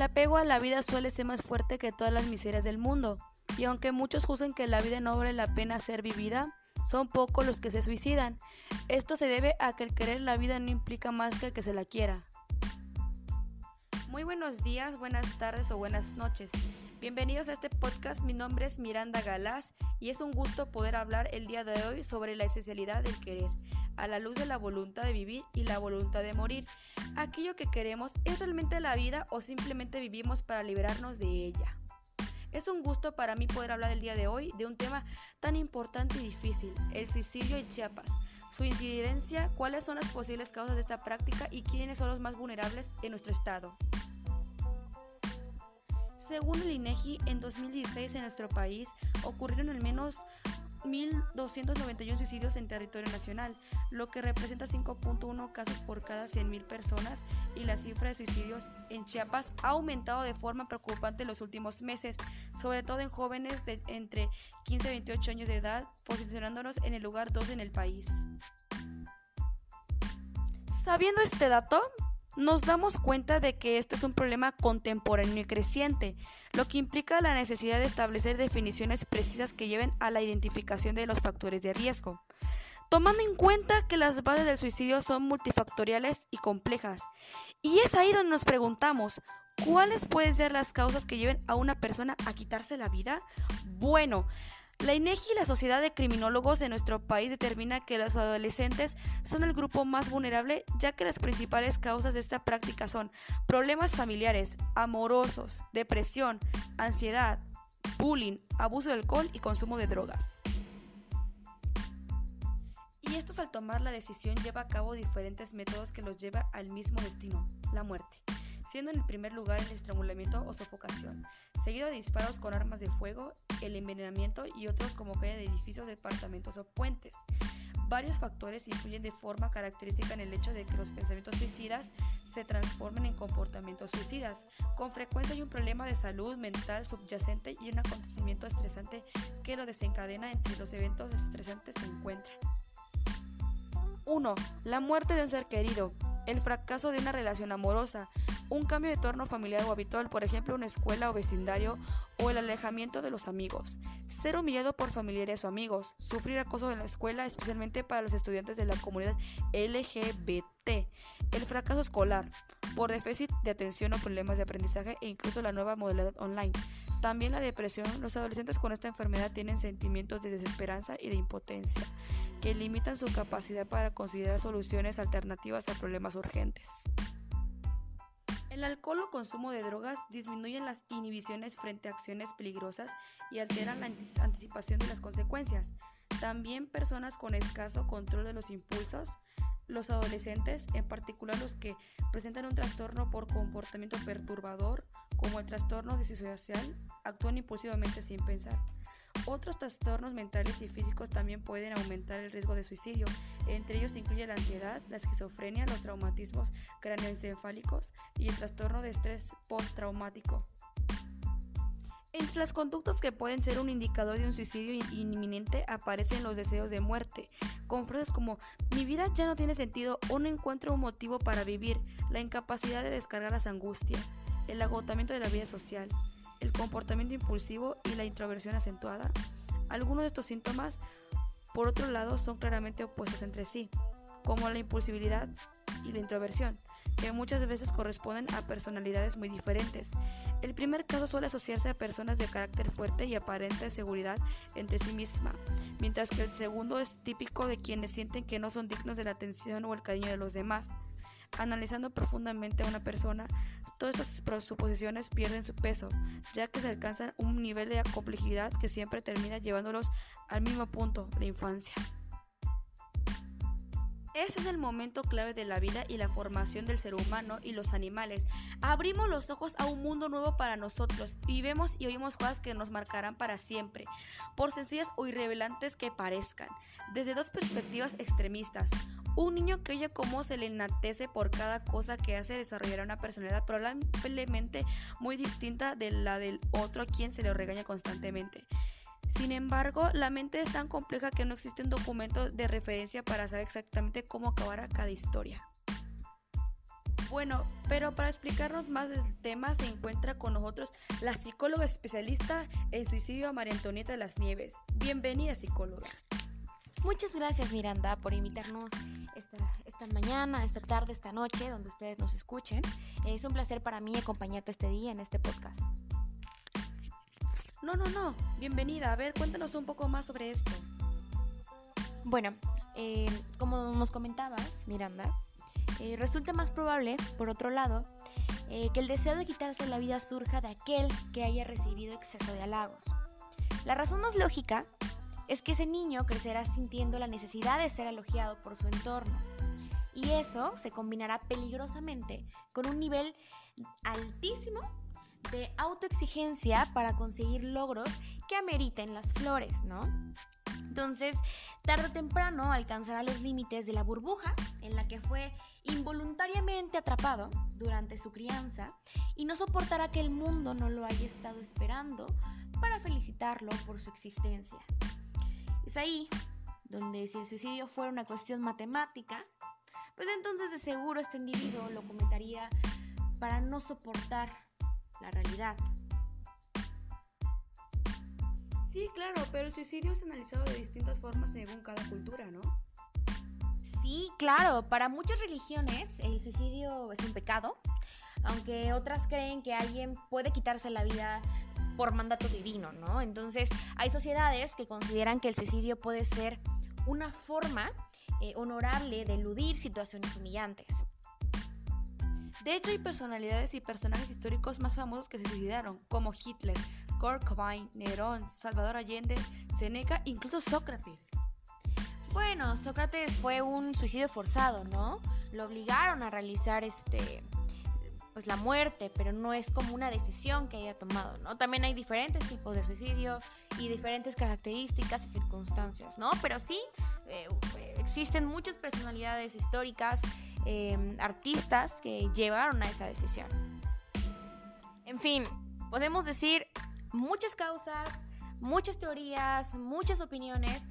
El apego a la vida suele ser más fuerte que todas las miserias del mundo, y aunque muchos juzguen que la vida no vale la pena ser vivida, son pocos los que se suicidan. Esto se debe a que el querer la vida no implica más que el que se la quiera. Muy buenos días, buenas tardes o buenas noches. Bienvenidos a este podcast, mi nombre es Miranda Galás y es un gusto poder hablar el día de hoy sobre la esencialidad del querer, a la luz de la voluntad de vivir y la voluntad de morir. ¿Aquello que queremos es realmente la vida o simplemente vivimos para liberarnos de ella? Es un gusto para mí poder hablar el día de hoy de un tema tan importante y difícil, el suicidio en Chiapas. Su incidencia, cuáles son las posibles causas de esta práctica y quiénes son los más vulnerables en nuestro estado. Según el INEGI, en 2016 en nuestro país ocurrieron al menos 1.291 suicidios en territorio nacional, lo que representa 5.1 casos por cada 100.000 personas y la cifra de suicidios en Chiapas ha aumentado de forma preocupante en los últimos meses, sobre todo en jóvenes de entre 15 y 28 años de edad, posicionándonos en el lugar 2 en el país. Sabiendo este dato, nos damos cuenta de que este es un problema contemporáneo y creciente, lo que implica la necesidad de establecer definiciones precisas que lleven a la identificación de los factores de riesgo, tomando en cuenta que las bases del suicidio son multifactoriales y complejas. Y es ahí donde nos preguntamos, ¿cuáles pueden ser las causas que lleven a una persona a quitarse la vida? Bueno, la INEGI y la Sociedad de Criminólogos de nuestro país determina que los adolescentes son el grupo más vulnerable, ya que las principales causas de esta práctica son problemas familiares, amorosos, depresión, ansiedad, bullying, abuso de alcohol y consumo de drogas. Y estos al tomar la decisión lleva a cabo diferentes métodos que los lleva al mismo destino, la muerte siendo en el primer lugar el estrangulamiento o sofocación, seguido de disparos con armas de fuego, el envenenamiento y otros como caída de edificios, departamentos o puentes. Varios factores influyen de forma característica en el hecho de que los pensamientos suicidas se transformen en comportamientos suicidas. Con frecuencia hay un problema de salud mental subyacente y un acontecimiento estresante que lo desencadena entre los eventos estresantes se encuentran. 1. La muerte de un ser querido. El fracaso de una relación amorosa un cambio de entorno familiar o habitual, por ejemplo una escuela o vecindario, o el alejamiento de los amigos, ser humillado por familiares o amigos, sufrir acoso en la escuela, especialmente para los estudiantes de la comunidad LGBT, el fracaso escolar, por déficit de atención o problemas de aprendizaje e incluso la nueva modalidad online. También la depresión, los adolescentes con esta enfermedad tienen sentimientos de desesperanza y de impotencia, que limitan su capacidad para considerar soluciones alternativas a problemas urgentes. El alcohol o consumo de drogas disminuyen las inhibiciones frente a acciones peligrosas y alteran la anticipación de las consecuencias. También personas con escaso control de los impulsos, los adolescentes, en particular los que presentan un trastorno por comportamiento perturbador, como el trastorno disocial, actúan impulsivamente sin pensar. Otros trastornos mentales y físicos también pueden aumentar el riesgo de suicidio. Entre ellos incluye la ansiedad, la esquizofrenia, los traumatismos craneoencefálicos y el trastorno de estrés postraumático. Entre las conductas que pueden ser un indicador de un suicidio inminente aparecen los deseos de muerte, con frases como mi vida ya no tiene sentido o no encuentro un motivo para vivir, la incapacidad de descargar las angustias, el agotamiento de la vida social, el comportamiento impulsivo y la introversión acentuada. Algunos de estos síntomas, por otro lado, son claramente opuestos entre sí, como la impulsibilidad y la introversión, que muchas veces corresponden a personalidades muy diferentes. El primer caso suele asociarse a personas de carácter fuerte y aparente seguridad entre sí misma, mientras que el segundo es típico de quienes sienten que no son dignos de la atención o el cariño de los demás. Analizando profundamente a una persona, todas estas presuposiciones pierden su peso, ya que se alcanza un nivel de complejidad que siempre termina llevándolos al mismo punto, la infancia. Ese es el momento clave de la vida y la formación del ser humano y los animales. Abrimos los ojos a un mundo nuevo para nosotros y vemos y oímos cosas que nos marcarán para siempre, por sencillas o irrevelantes que parezcan, desde dos perspectivas extremistas. Un niño que oye cómo se le enatece por cada cosa que hace desarrollará una personalidad probablemente muy distinta de la del otro a quien se le regaña constantemente. Sin embargo, la mente es tan compleja que no existe un documento de referencia para saber exactamente cómo acabará cada historia. Bueno, pero para explicarnos más del tema se encuentra con nosotros la psicóloga especialista en suicidio María Antonieta de las Nieves. Bienvenida psicóloga. Muchas gracias Miranda por invitarnos esta, esta, mañana, esta tarde, esta noche, donde ustedes nos escuchen. Es un placer para mí acompañarte este día en este podcast. No, no, no. Bienvenida. A ver, cuéntanos un poco más sobre esto. Bueno, eh, como nos comentabas, Miranda, eh, resulta más probable, por otro lado, eh, que el deseo de quitarse la vida surja de aquel que haya recibido exceso de halagos. La razón más lógica es que ese niño crecerá sintiendo la necesidad de ser elogiado por su entorno. Y eso se combinará peligrosamente con un nivel altísimo de autoexigencia para conseguir logros que ameriten las flores, ¿no? Entonces, tarde o temprano alcanzará los límites de la burbuja en la que fue involuntariamente atrapado durante su crianza y no soportará que el mundo no lo haya estado esperando para felicitarlo por su existencia. Es ahí donde si el suicidio fuera una cuestión matemática, pues entonces de seguro este individuo lo comentaría para no soportar la realidad. Sí, claro, pero el suicidio es analizado de distintas formas según cada cultura, ¿no? Sí, claro, para muchas religiones el suicidio es un pecado, aunque otras creen que alguien puede quitarse la vida por mandato divino, ¿no? Entonces hay sociedades que consideran que el suicidio puede ser una forma eh, honorable de eludir situaciones humillantes. De hecho, hay personalidades y personajes históricos más famosos que se suicidaron, como Hitler, Kurt Cobain, Nerón, Salvador Allende, Seneca, incluso Sócrates. Bueno, Sócrates fue un suicidio forzado, ¿no? Lo obligaron a realizar este pues la muerte, pero no es como una decisión que haya tomado, ¿no? También hay diferentes tipos de suicidio y diferentes características y circunstancias, ¿no? Pero sí eh, existen muchas personalidades históricas Em, artistas que llevaron a esa decisión. En fin, podemos decir muchas causas, muchas teorías, muchas opiniones,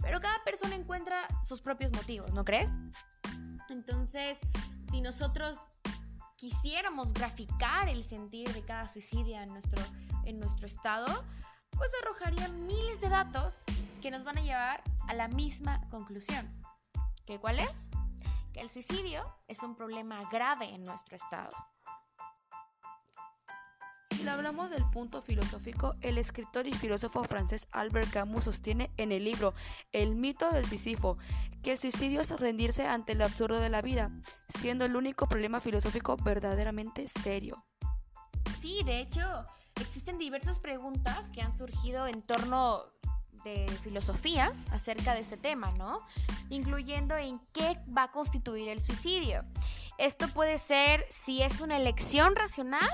pero cada persona encuentra sus propios motivos, ¿no crees? Entonces, si nosotros quisiéramos graficar el sentir de cada suicidio en nuestro, en nuestro estado, pues arrojaría miles de datos que nos van a llevar a la misma conclusión. ¿Qué cuál es? el suicidio es un problema grave en nuestro estado. Si hablamos del punto filosófico, el escritor y filósofo francés Albert Camus sostiene en el libro El mito del Sísifo que el suicidio es rendirse ante el absurdo de la vida, siendo el único problema filosófico verdaderamente serio. Sí, de hecho, existen diversas preguntas que han surgido en torno de filosofía acerca de este tema, ¿no? Incluyendo en qué va a constituir el suicidio. Esto puede ser si es una elección racional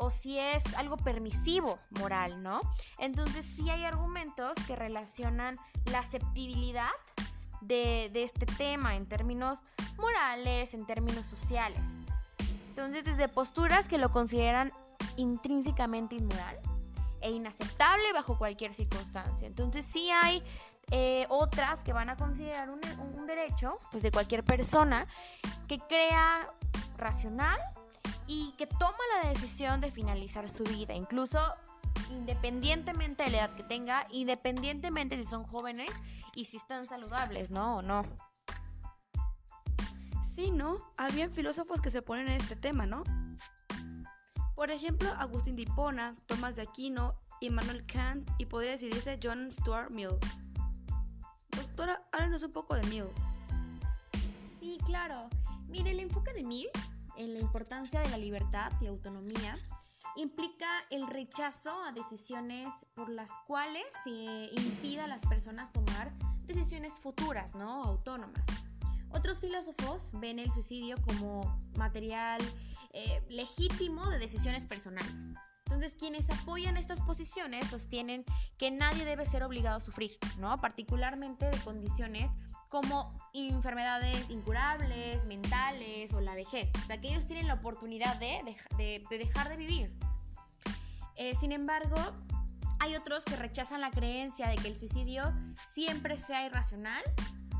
o si es algo permisivo moral, ¿no? Entonces sí hay argumentos que relacionan la aceptabilidad de, de este tema en términos morales, en términos sociales. Entonces desde posturas que lo consideran intrínsecamente inmoral, e inaceptable bajo cualquier circunstancia. Entonces sí hay eh, otras que van a considerar un, un, derecho pues, de cualquier persona que crea racional y que toma la decisión de finalizar su vida, incluso independientemente de la edad que tenga, independientemente si son jóvenes y si están saludables, ¿no? O no. Sí, ¿no? Habían filósofos que se ponen en este tema, ¿no? Por ejemplo, Agustín de Hipona, Tomás de Aquino, Immanuel Kant y podría decidirse John Stuart Mill. Doctora, háblanos un poco de Mill. Sí, claro. Mire, el enfoque de Mill en la importancia de la libertad y autonomía implica el rechazo a decisiones por las cuales se impida a las personas tomar decisiones futuras, ¿no? Autónomas. Otros filósofos ven el suicidio como material eh, legítimo de decisiones personales. Entonces, quienes apoyan estas posiciones sostienen que nadie debe ser obligado a sufrir, ¿no? Particularmente de condiciones como enfermedades incurables, mentales o la vejez. O tienen la oportunidad de, dejar de vivir. Eh, sin embargo, hay otros que rechazan la creencia de que el suicidio siempre sea irracional,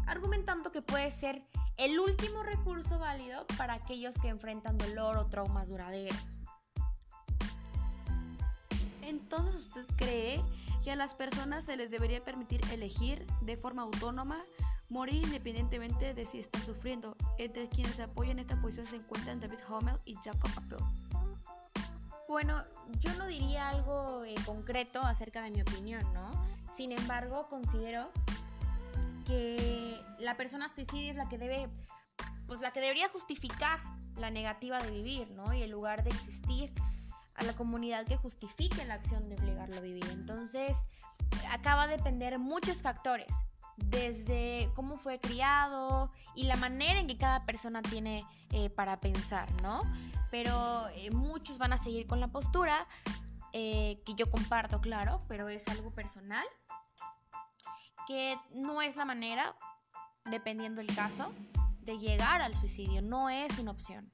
argumentando que puede ser el último recurso válido para aquellos que enfrentan dolor o traumas duraderos. Entonces, ¿usted cree que a las personas se les debería permitir elegir de forma autónoma morir independientemente de si están sufriendo? Entre quienes apoyan esta posición se encuentran David Hummel y Jacob Appel. Bueno, yo no diría algo eh, concreto acerca de mi opinión, ¿no? Sin embargo, considero que la persona suicida es la que debe, pues la que debería justificar la negativa de vivir, ¿no? Y en lugar de existir a la comunidad que justifique la acción de obligarlo a vivir. Entonces, acaba de depender muchos factores, desde cómo fue criado y la manera en que cada persona tiene eh, para pensar, ¿no? Pero eh, muchos van a seguir con la postura eh, que yo comparto, claro, pero es algo personal, que no es la manera, dependiendo el caso, de llegar al suicidio, no es una opción.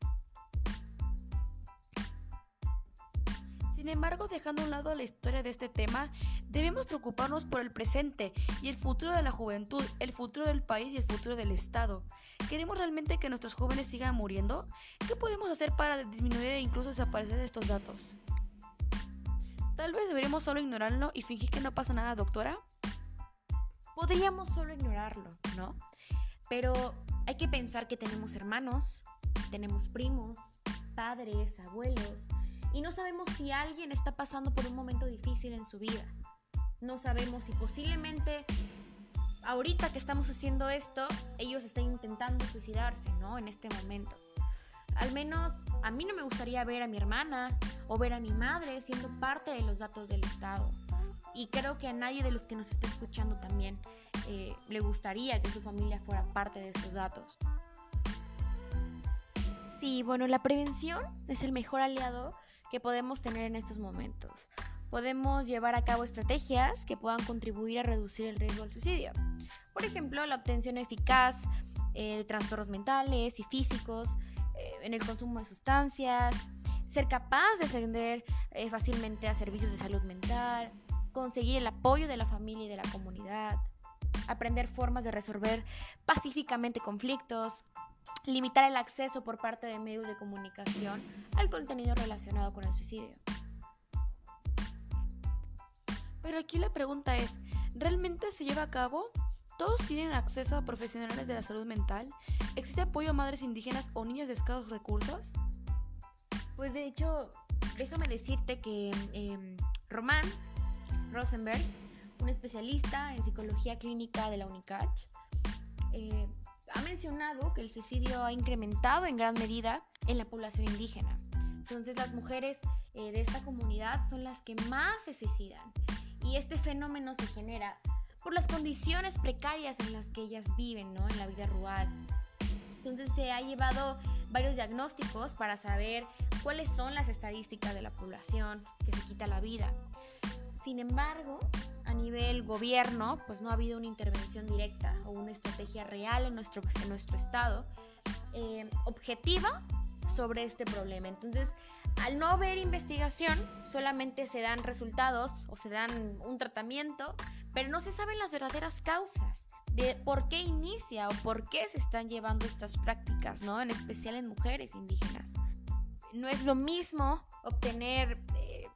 Sin embargo, dejando a un lado la historia de este tema, debemos preocuparnos por el presente y el futuro de la juventud, el futuro del país y el futuro del Estado. ¿Queremos realmente que nuestros jóvenes sigan muriendo? ¿Qué podemos hacer para disminuir e incluso desaparecer estos datos? Tal vez deberíamos solo ignorarlo y fingir que no pasa nada, doctora. Podríamos solo ignorarlo, ¿no? Pero hay que pensar que tenemos hermanos, tenemos primos, padres, abuelos, y no sabemos si alguien está pasando por un momento difícil en su vida. No sabemos si posiblemente ahorita que estamos haciendo esto, ellos están intentando suicidarse, ¿no? En este momento. Al menos a mí no me gustaría ver a mi hermana o ver a mi madre siendo parte de los datos del Estado. Y creo que a nadie de los que nos está escuchando también eh, le gustaría que su familia fuera parte de estos datos. Sí, bueno, la prevención es el mejor aliado que podemos tener en estos momentos. Podemos llevar a cabo estrategias que puedan contribuir a reducir el riesgo al suicidio. Por ejemplo, la obtención eficaz eh, de trastornos mentales y físicos, eh, en el consumo de sustancias, ser capaz de ascender eh, fácilmente a servicios de salud mental, conseguir el apoyo de la familia y de la comunidad, aprender formas de resolver pacíficamente conflictos, limitar el acceso por parte de medios de comunicación al contenido relacionado con el suicidio. Pero aquí la pregunta es, ¿realmente se lleva a cabo? ¿Todos tienen acceso a profesionales de la salud mental? ¿Existe apoyo a madres indígenas o niños de escasos recursos? Pues de hecho, déjame decirte que eh, Román Rosenberg, un especialista en psicología clínica de la UNICACH, eh, ha mencionado que el suicidio ha incrementado en gran medida en la población indígena. Entonces las mujeres eh, de esta comunidad son las que más se suicidan. Y este fenómeno se genera por las condiciones precarias en las que ellas viven, ¿no? En la vida rural. Entonces se ha llevado varios diagnósticos para saber cuáles son las estadísticas de la población que se quita la vida. Sin embargo, nivel gobierno, pues no ha habido una intervención directa o una estrategia real en nuestro, en nuestro estado eh, objetiva sobre este problema. Entonces, al no haber investigación, solamente se dan resultados o se dan un tratamiento, pero no se saben las verdaderas causas de por qué inicia o por qué se están llevando estas prácticas, ¿no? En especial en mujeres indígenas. No es lo mismo obtener, eh,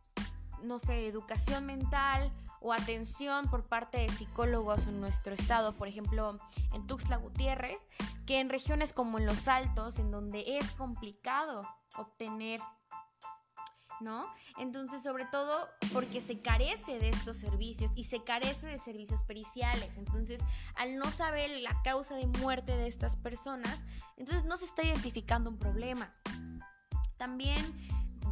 no sé, educación mental o atención por parte de psicólogos en nuestro estado, por ejemplo en Tuxtla Gutiérrez, que en regiones como en Los Altos, en donde es complicado obtener ¿no? Entonces, sobre todo porque se carece de estos servicios y se carece de servicios periciales. Entonces, al no saber la causa de muerte de estas personas, entonces no se está identificando un problema. También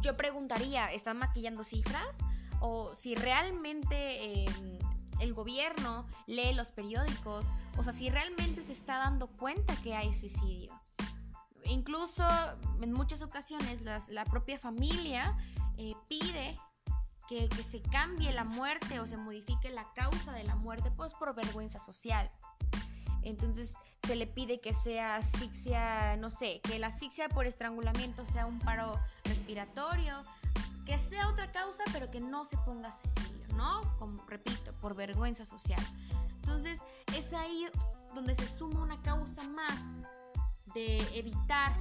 yo preguntaría, ¿están maquillando cifras? O si realmente em, el gobierno lee los periódicos, o sea, si realmente se está dando cuenta que hay suicidio. Incluso en muchas ocasiones la propia familia eh, pide que, que, se cambie la muerte o se modifique la causa de la muerte pues por vergüenza social. Entonces se le pide que sea asfixia, no sé, que la asfixia por estrangulamiento sea un paro respiratorio, que sea otra causa, pero que no se ponga suicidio, ¿no? Como repito, por vergüenza social. Entonces, es ahí donde se suma una causa más de evitar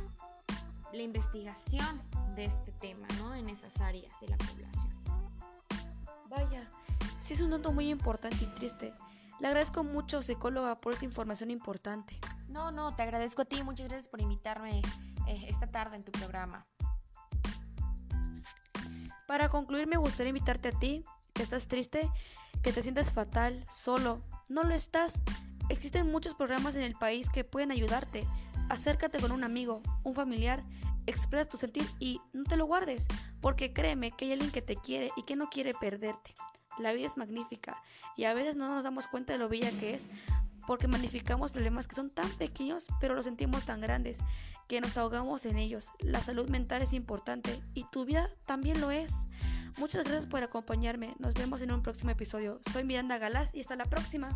la investigación de este tema, ¿no? En esas áreas de la población. Vaya, sí es un dato muy importante y triste. Le agradezco mucho, psicóloga, por esta información importante. No, no, te agradezco a ti. Muchas gracias por invitarme eh, esta tarde en tu programa. Para concluir, me gustaría invitarte a ti, que estás triste, que te sientes fatal, solo. No lo estás. Existen muchos programas en el país que pueden ayudarte. Acércate con un amigo, un familiar, expresa tu sentir y no te lo guardes, porque créeme que hay alguien que te quiere y que no quiere perderte. La vida es magnífica y a veces no nos damos cuenta de lo bella que es porque magnificamos problemas que son tan pequeños pero los sentimos tan grandes que nos ahogamos en ellos. La salud mental es importante y tu vida también lo es. Muchas gracias por acompañarme. Nos vemos en un próximo episodio. Soy Miranda Galás y hasta la próxima.